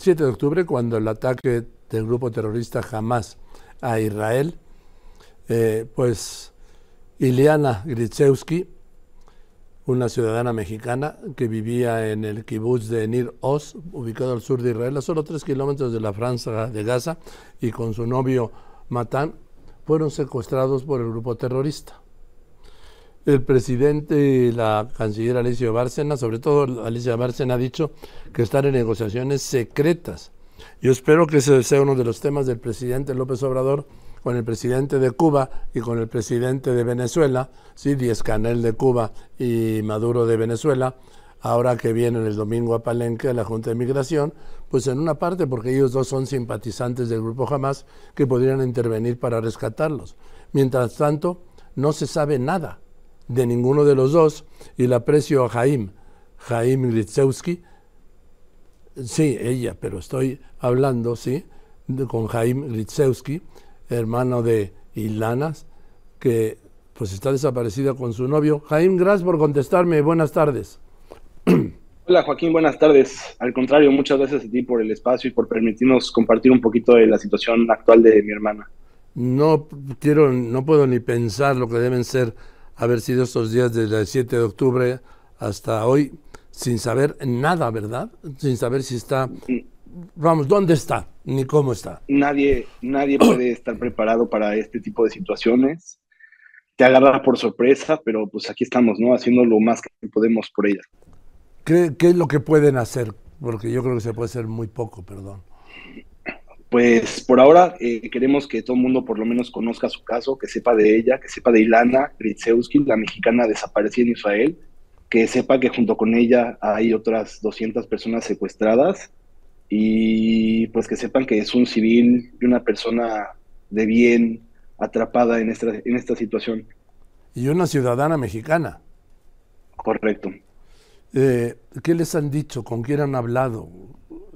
7 de octubre, cuando el ataque del grupo terrorista Hamas a Israel, eh, pues Iliana Grichewski, una ciudadana mexicana que vivía en el kibbutz de Nir Oz, ubicado al sur de Israel, a solo tres kilómetros de la franja de Gaza, y con su novio Matan, fueron secuestrados por el grupo terrorista. El presidente y la canciller Alicia Bárcena, sobre todo Alicia Bárcena, ha dicho que están en negociaciones secretas. Yo espero que ese sea uno de los temas del presidente López Obrador con el presidente de Cuba y con el presidente de Venezuela, sí, Díaz Canel de Cuba y Maduro de Venezuela, ahora que vienen el domingo a Palenque a la Junta de Migración, pues en una parte porque ellos dos son simpatizantes del grupo Hamas que podrían intervenir para rescatarlos. Mientras tanto, no se sabe nada de ninguno de los dos y la aprecio a Jaim, Jaim Gritzewski, sí, ella, pero estoy hablando, sí, con Jaim Gritzewski, hermano de Ilanas, que pues está desaparecida con su novio. Jaim, gracias por contestarme. Buenas tardes. Hola Joaquín, buenas tardes. Al contrario, muchas gracias a ti por el espacio y por permitirnos compartir un poquito de la situación actual de mi hermana. No quiero, no puedo ni pensar lo que deben ser haber sido estos días desde el 7 de octubre hasta hoy sin saber nada, ¿verdad? Sin saber si está vamos, ¿dónde está? Ni cómo está. Nadie, nadie puede estar preparado para este tipo de situaciones. Te agarra por sorpresa, pero pues aquí estamos, ¿no? Haciendo lo más que podemos por ella. ¿Qué, qué es lo que pueden hacer? Porque yo creo que se puede hacer muy poco, perdón. Pues por ahora eh, queremos que todo el mundo por lo menos conozca su caso, que sepa de ella, que sepa de Ilana Gritsewski, la mexicana desaparecida en Israel, que sepa que junto con ella hay otras 200 personas secuestradas y pues que sepan que es un civil y una persona de bien atrapada en esta, en esta situación. Y una ciudadana mexicana. Correcto. Eh, ¿Qué les han dicho? ¿Con quién han hablado?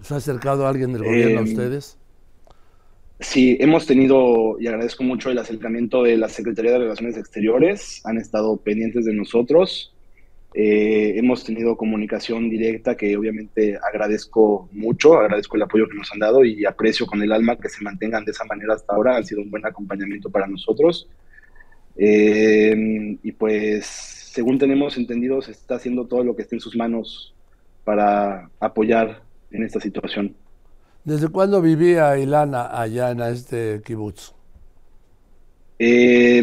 ¿Se ha acercado alguien del gobierno a em, ustedes? Sí, hemos tenido, y agradezco mucho el acercamiento de la Secretaría de Relaciones Exteriores, han estado pendientes de nosotros. Eh, hemos tenido comunicación directa que obviamente agradezco mucho, agradezco el apoyo que nos han dado y aprecio con el alma que se mantengan de esa manera hasta ahora. Han sido un buen acompañamiento para nosotros. Eh, y pues, según tenemos entendido, se está haciendo todo lo que esté en sus manos para apoyar en esta situación. ¿Desde cuándo vivía Ilana allá en este kibutz? Eh,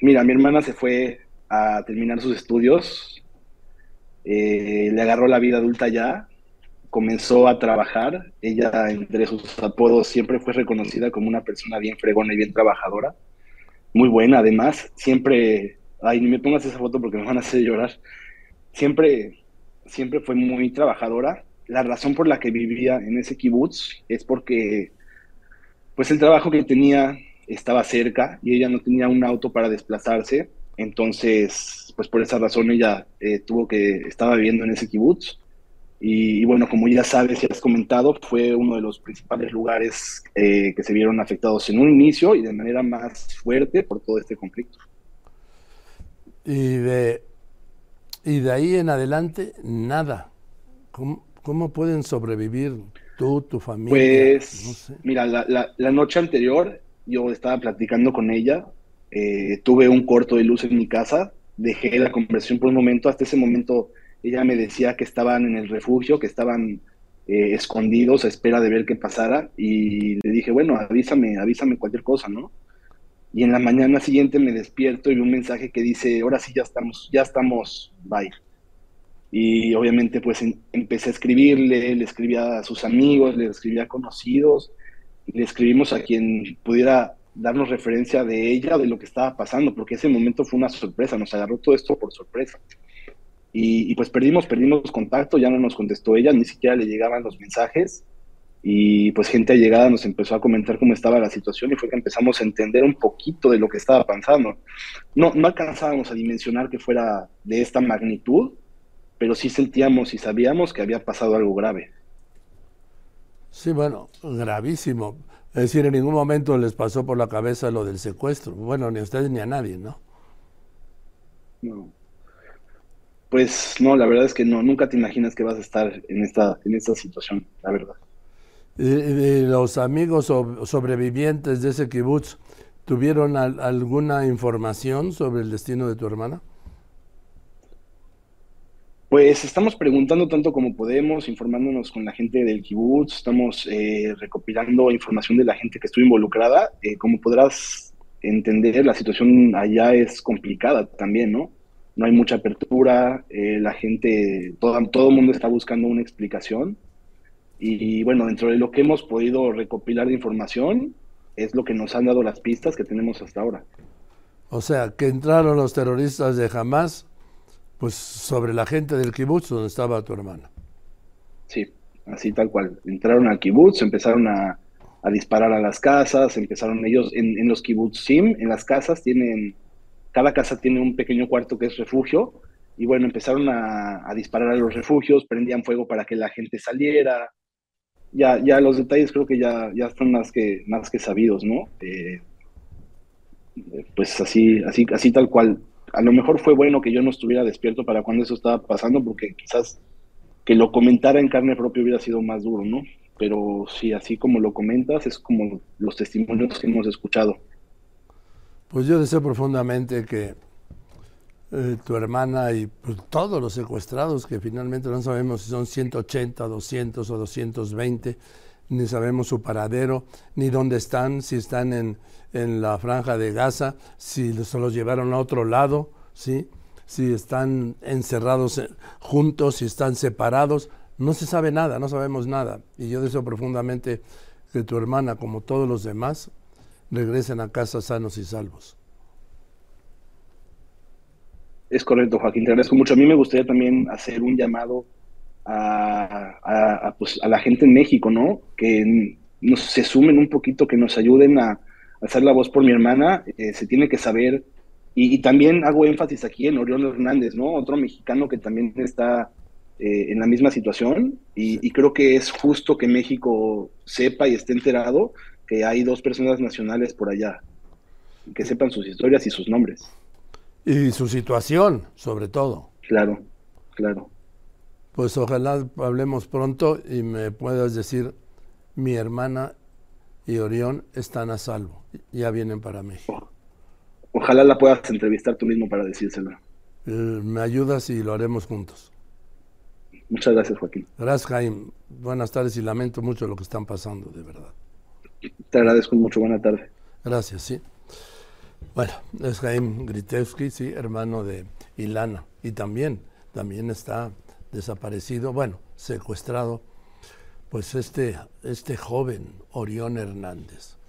mira, mi hermana se fue a terminar sus estudios eh, le agarró la vida adulta ya, comenzó a trabajar. Ella, entre sus apodos, siempre fue reconocida como una persona bien fregona y bien trabajadora. Muy buena, además. Siempre, ay, ni me pongas esa foto porque me van a hacer llorar. Siempre, siempre fue muy trabajadora. La razón por la que vivía en ese kibutz es porque, pues, el trabajo que tenía estaba cerca y ella no tenía un auto para desplazarse. Entonces, pues por esa razón ella eh, tuvo que, estaba viviendo en ese kibutz. Y, bueno, como ya sabes y has comentado, fue uno de los principales lugares eh, que se vieron afectados en un inicio y de manera más fuerte por todo este conflicto. Y de, y de ahí en adelante, nada. ¿Cómo, pueden sobrevivir tú, tu familia? Pues, mira, la, la, noche anterior yo estaba platicando con ella, eh, tuve un corto de luz en mi casa dejé la conversación por un momento. Hasta ese momento ella me decía que estaban en el refugio, que estaban eh, escondidos a espera de ver qué pasara. Y le dije, bueno, avísame, avísame cualquier cosa, ¿no? Y en la mañana siguiente me despierto y vi un mensaje que dice, ahora sí ya estamos, ya estamos, bye. Y obviamente pues empecé a escribirle, le escribía a sus amigos, le escribía a conocidos, le escribimos a quien pudiera darnos referencia de ella, de lo que estaba pasando, porque ese momento fue una sorpresa, nos agarró todo esto por sorpresa. Y, pues perdimos, perdimos contacto, ya no nos contestó ella, ni siquiera le llegaban los mensajes. Y pues gente allegada nos empezó a comentar cómo estaba la situación y fue que empezamos a entender un poquito de lo que estaba pasando. No, no alcanzábamos a dimensionar que fuera de esta magnitud, pero sí sentíamos y sabíamos que había pasado algo grave. Sí, bueno, gravísimo. Es decir, en ningún momento les pasó por la cabeza lo del secuestro. Bueno, ni a ustedes ni a nadie, ¿no? No. Pues no, la verdad es que no, nunca te imaginas que vas a estar en esta, en esta situación, la verdad. ¿Y, los amigos sobrevivientes de ese kibutz tuvieron alguna información sobre el destino de tu hermana? Pues estamos preguntando tanto como podemos, informándonos con la gente del kibutz, estamos eh, recopilando información de la gente que estuvo involucrada. Eh, como podrás entender, la situación allá es complicada también, ¿no? No hay mucha apertura, eh, la gente, todo, todo el mundo está buscando una explicación. Y, bueno, dentro de lo que hemos podido recopilar de información, es lo que nos han dado las pistas que tenemos hasta ahora. O sea, que entraron los terroristas de Hamas pues sobre la gente del kibutz donde estaba tu hermana. Sí, así tal cual. Entraron al kibutz, empezaron a, disparar a las casas, empezaron ellos en, en los kibbutzim, en las casas tienen, cada casa tiene un pequeño cuarto que es refugio, y bueno, empezaron a, disparar a los refugios, prendían fuego para que la gente saliera. Ya, ya los detalles creo que ya, ya están más que, más que sabidos, ¿no? Eh, pues así, así, así tal cual a lo mejor fue bueno que yo no estuviera despierto para cuando eso estaba pasando, porque quizás que lo comentara en carne propia hubiera sido más duro, ¿no? Pero sí, así como lo comentas, es como los testimonios que hemos escuchado. Pues yo deseo profundamente que eh, tu hermana y pues, todos los secuestrados, que finalmente no sabemos si son 180, 200 o 220, ni sabemos su paradero, ni dónde están, si están en, en la franja de Gaza, si se los llevaron a otro lado, ¿sí? si están encerrados juntos, si están separados. No se sabe nada, no sabemos nada. Y yo deseo profundamente que tu hermana, como todos los demás, regresen a casa sanos y salvos. Es correcto, Joaquín, te agradezco mucho. A mí me gustaría también hacer un llamado a, pues, a la gente en México, ¿no? Que nos, se sumen un poquito, que nos ayuden a, hacer la voz por mi hermana. Eh, se tiene que saber, y, también hago énfasis aquí en Orión Hernández, ¿no? Otro mexicano que también está eh, en la misma situación, y, creo que es justo que México sepa y esté enterado que hay dos personas nacionales por allá, que sepan sus historias y sus nombres. Y su situación, sobre todo. Claro, claro. Pues ojalá hablemos pronto y me puedas decir, mi hermana y Orión están a salvo, ya vienen para México. Ojalá la puedas entrevistar tú mismo para decírselo. Eh, me ayudas y lo haremos juntos. Muchas gracias, Joaquín. Gracias, Jaime. Buenas tardes y lamento mucho lo que están pasando, de verdad. Te agradezco mucho. Buena tarde. Gracias, sí. Bueno, es Jaime Gritewski, sí, hermano de Ilana. Y también, también está desaparecido, bueno, secuestrado, pues este, este joven Orión Hernández.